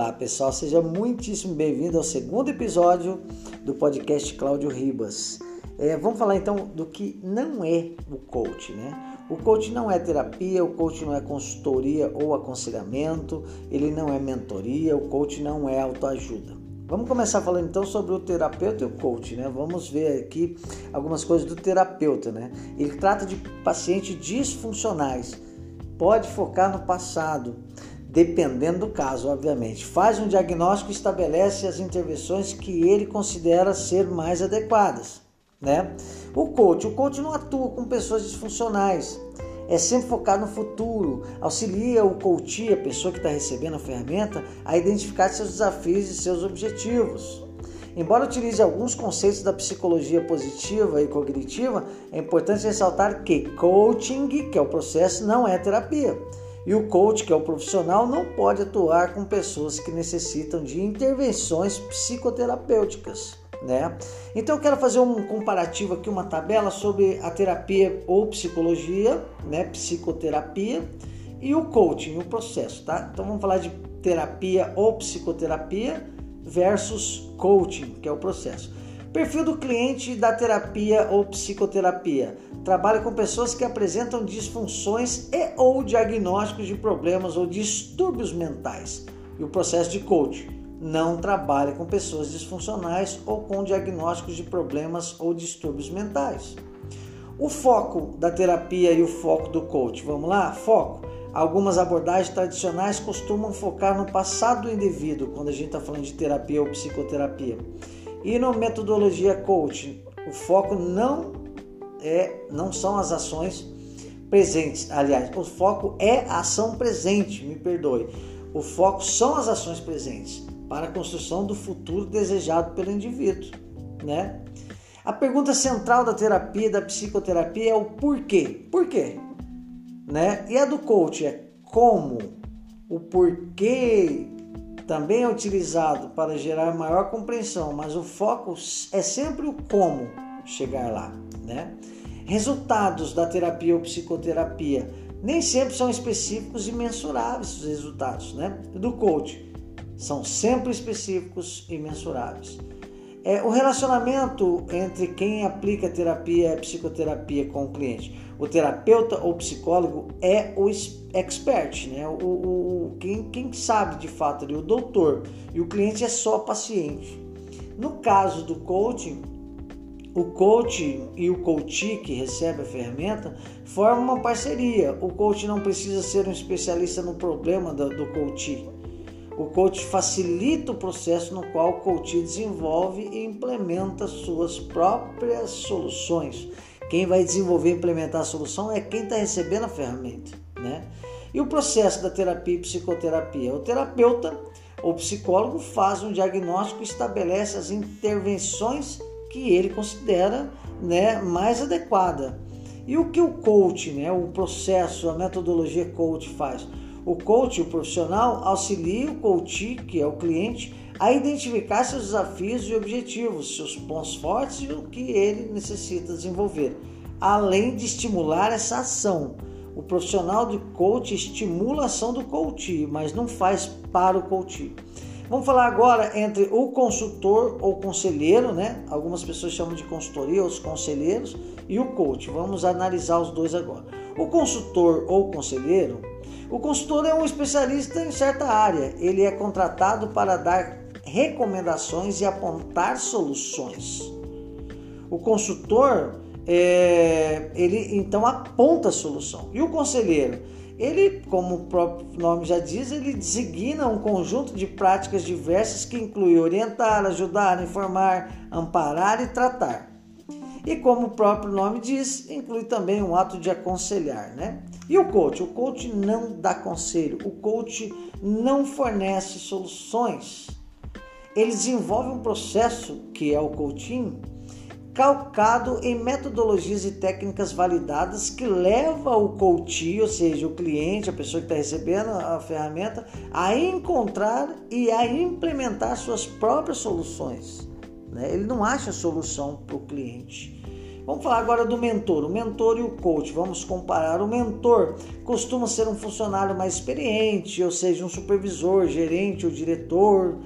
Olá pessoal, seja muitíssimo bem-vindo ao segundo episódio do podcast Cláudio Ribas. É, vamos falar então do que não é o coach, né? O coach não é terapia, o coach não é consultoria ou aconselhamento, ele não é mentoria, o coach não é autoajuda. Vamos começar falando então sobre o terapeuta e o coach, né? Vamos ver aqui algumas coisas do terapeuta, né? Ele trata de pacientes disfuncionais, pode focar no passado, dependendo do caso, obviamente. Faz um diagnóstico e estabelece as intervenções que ele considera ser mais adequadas, né? O coach, o coach não atua com pessoas disfuncionais. É sempre focado no futuro, auxilia o coach, a pessoa que está recebendo a ferramenta, a identificar seus desafios e seus objetivos. Embora utilize alguns conceitos da psicologia positiva e cognitiva, é importante ressaltar que coaching, que é o processo, não é terapia. E o coach, que é o profissional, não pode atuar com pessoas que necessitam de intervenções psicoterapêuticas. Né? Então eu quero fazer um comparativo aqui, uma tabela sobre a terapia ou psicologia, né? psicoterapia e o coaching, o processo, tá? Então vamos falar de terapia ou psicoterapia versus coaching, que é o processo. Perfil do cliente da terapia ou psicoterapia. Trabalha com pessoas que apresentam disfunções e ou diagnósticos de problemas ou distúrbios mentais. E o processo de coaching não trabalha com pessoas disfuncionais ou com diagnósticos de problemas ou distúrbios mentais. O foco da terapia e o foco do coach. Vamos lá? Foco. Algumas abordagens tradicionais costumam focar no passado do indivíduo, quando a gente está falando de terapia ou psicoterapia. E na metodologia coaching, o foco não é, não são as ações presentes. Aliás, o foco é a ação presente, me perdoe. O foco são as ações presentes para a construção do futuro desejado pelo indivíduo, né? A pergunta central da terapia, da psicoterapia é o porquê. Por quê? Né? E a do coach é como, o porquê também é utilizado para gerar maior compreensão, mas o foco é sempre o como chegar lá, né? Resultados da terapia ou psicoterapia nem sempre são específicos e mensuráveis os resultados, né? Do coach são sempre específicos e mensuráveis. É, o relacionamento entre quem aplica terapia, psicoterapia com o cliente. O terapeuta ou psicólogo é o expert, né? o, o, quem, quem sabe de fato ali, o doutor, e o cliente é só paciente. No caso do coaching, o coach e o coach que recebe a ferramenta formam uma parceria. O coach não precisa ser um especialista no problema do, do coach o coach facilita o processo no qual o coach desenvolve e implementa suas próprias soluções. Quem vai desenvolver e implementar a solução é quem está recebendo a ferramenta, né? E o processo da terapia e psicoterapia? O terapeuta ou psicólogo faz um diagnóstico e estabelece as intervenções que ele considera né, mais adequada. E o que o coach, né, o processo, a metodologia coach faz? O coach, o profissional, auxilia o coach, que é o cliente, a identificar seus desafios e objetivos, seus pontos fortes e o que ele necessita desenvolver, além de estimular essa ação. O profissional de coach estimula a ação do coach, mas não faz para o coach. Vamos falar agora entre o consultor ou conselheiro, né? Algumas pessoas chamam de consultoria, os conselheiros, e o coach. Vamos analisar os dois agora. O consultor ou conselheiro o consultor é um especialista em certa área. Ele é contratado para dar recomendações e apontar soluções. O consultor, é, ele então aponta a solução. E o conselheiro, ele, como o próprio nome já diz, ele designa um conjunto de práticas diversas que inclui orientar, ajudar, informar, amparar e tratar. E como o próprio nome diz, inclui também um ato de aconselhar, né? E o coach? O coach não dá conselho, o coach não fornece soluções. Ele desenvolve um processo, que é o coaching, calcado em metodologias e técnicas validadas que leva o coach, ou seja, o cliente, a pessoa que está recebendo a ferramenta, a encontrar e a implementar suas próprias soluções. Né? Ele não acha solução para o cliente. Vamos falar agora do mentor, o mentor e o coach. Vamos comparar. O mentor costuma ser um funcionário mais experiente, ou seja, um supervisor, gerente ou diretor.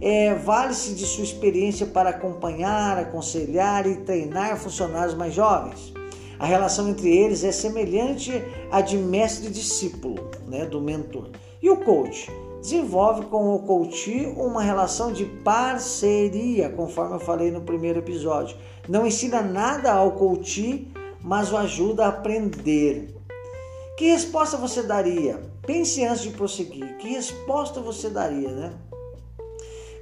É, Vale-se de sua experiência para acompanhar, aconselhar e treinar funcionários mais jovens. A relação entre eles é semelhante à de mestre e discípulo, né, do mentor. E o coach? Desenvolve com o coach uma relação de parceria, conforme eu falei no primeiro episódio. Não ensina nada ao coach, mas o ajuda a aprender. Que resposta você daria? Pense antes de prosseguir. Que resposta você daria, né?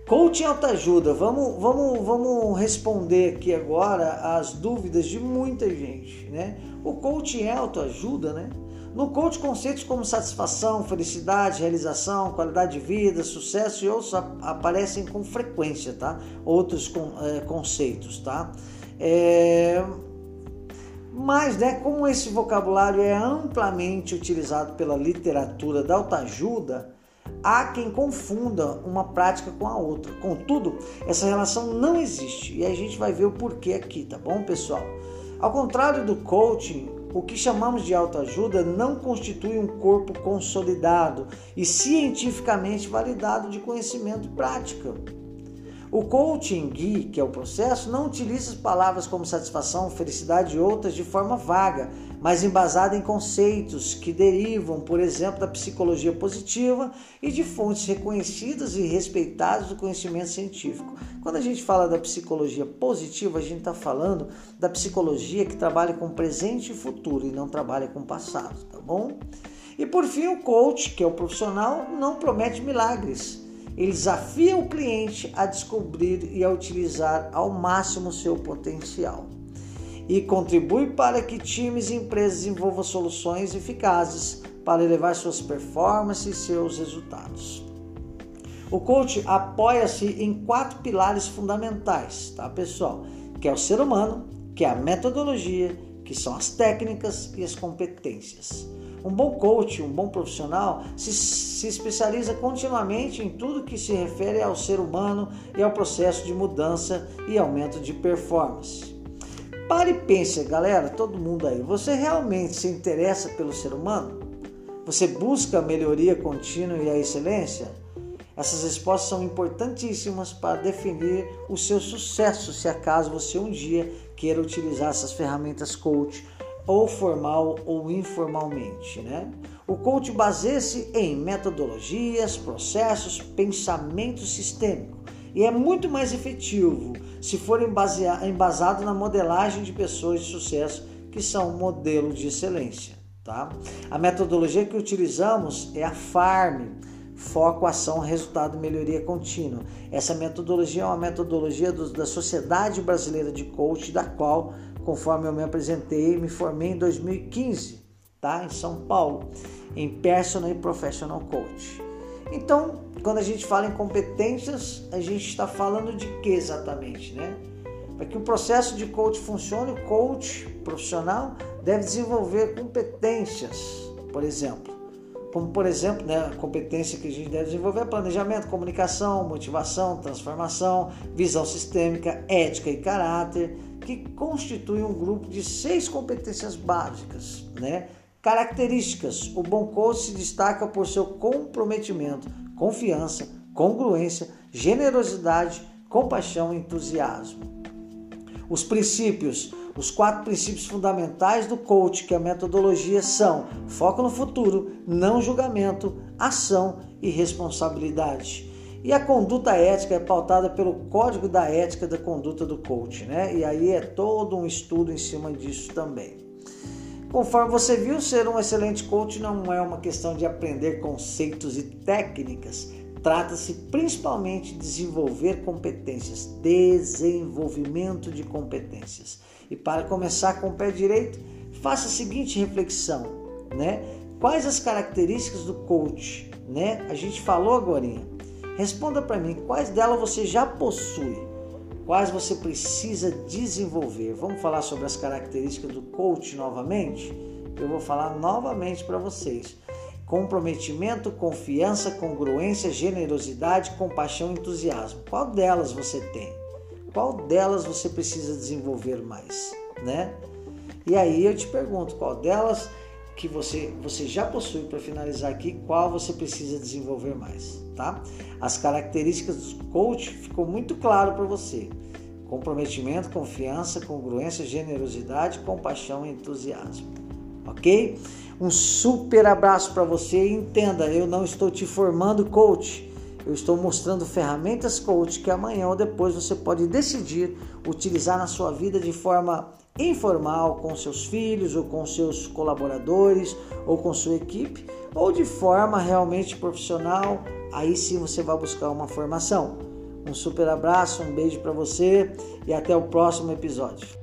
Coaching autoajuda. Vamos, vamos, vamos responder aqui agora as dúvidas de muita gente, né? O coaching é autoajuda, né? No coach, conceitos como satisfação, felicidade, realização, qualidade de vida, sucesso e outros aparecem com frequência, tá? Outros é, conceitos, tá? É... Mas, né, como esse vocabulário é amplamente utilizado pela literatura da autoajuda, há quem confunda uma prática com a outra. Contudo, essa relação não existe e a gente vai ver o porquê aqui, tá bom, pessoal? Ao contrário do coaching, o que chamamos de autoajuda não constitui um corpo consolidado e cientificamente validado de conhecimento e prática. O coaching guia, que é o processo, não utiliza palavras como satisfação, felicidade e outras de forma vaga, mas embasada em conceitos que derivam, por exemplo, da psicologia positiva e de fontes reconhecidas e respeitadas do conhecimento científico. Quando a gente fala da psicologia positiva, a gente está falando da psicologia que trabalha com presente e futuro e não trabalha com passado, tá bom? E por fim, o coach, que é o profissional, não promete milagres ele desafia o cliente a descobrir e a utilizar ao máximo seu potencial e contribui para que times e empresas desenvolvam soluções eficazes para elevar suas performances e seus resultados. O coach apoia-se em quatro pilares fundamentais, tá, pessoal? Que é o ser humano, que é a metodologia, que são as técnicas e as competências. Um bom coach, um bom profissional, se, se especializa continuamente em tudo que se refere ao ser humano e ao processo de mudança e aumento de performance. Pare e pense, galera, todo mundo aí, você realmente se interessa pelo ser humano? Você busca a melhoria contínua e a excelência? Essas respostas são importantíssimas para definir o seu sucesso, se acaso você um dia queira utilizar essas ferramentas coach ou formal ou informalmente, né? O coach baseia-se em metodologias, processos, pensamento sistêmico e é muito mais efetivo se for embasado na modelagem de pessoas de sucesso que são um modelo de excelência, tá? A metodologia que utilizamos é a FARM, foco, ação, resultado, melhoria contínua. Essa metodologia é uma metodologia do, da Sociedade Brasileira de Coach, da qual conforme eu me apresentei, me formei em 2015, tá? Em São Paulo, em Personal e Professional Coach. Então, quando a gente fala em competências, a gente está falando de que exatamente, né? Para que o processo de coach funcione, o coach profissional deve desenvolver competências, por exemplo. Como, por exemplo, né, a competência que a gente deve desenvolver é planejamento, comunicação, motivação, transformação, visão sistêmica, ética e caráter, que constitui um grupo de seis competências básicas, né? Características: o bom coach se destaca por seu comprometimento, confiança, congruência, generosidade, compaixão e entusiasmo. Os princípios: os quatro princípios fundamentais do coach, que é a metodologia, são foco no futuro, não julgamento, ação e responsabilidade. E a conduta ética é pautada pelo Código da Ética da Conduta do Coach, né? E aí é todo um estudo em cima disso também. Conforme você viu, ser um excelente coach não é uma questão de aprender conceitos e técnicas, trata-se principalmente de desenvolver competências, desenvolvimento de competências. E para começar com o pé direito, faça a seguinte reflexão, né? Quais as características do coach, né? A gente falou agora, Responda para mim quais delas você já possui, quais você precisa desenvolver. Vamos falar sobre as características do coach novamente? Eu vou falar novamente para vocês. Comprometimento, confiança, congruência, generosidade, compaixão entusiasmo. Qual delas você tem? Qual delas você precisa desenvolver mais? né? E aí eu te pergunto qual delas que você, você já possui para finalizar aqui, qual você precisa desenvolver mais, tá? As características do coach ficou muito claro para você. Comprometimento, confiança, congruência, generosidade, compaixão e entusiasmo. OK? Um super abraço para você entenda, eu não estou te formando coach. Eu estou mostrando ferramentas coach que amanhã ou depois você pode decidir utilizar na sua vida de forma informal com seus filhos ou com seus colaboradores ou com sua equipe ou de forma realmente profissional, aí sim você vai buscar uma formação. Um super abraço, um beijo para você e até o próximo episódio.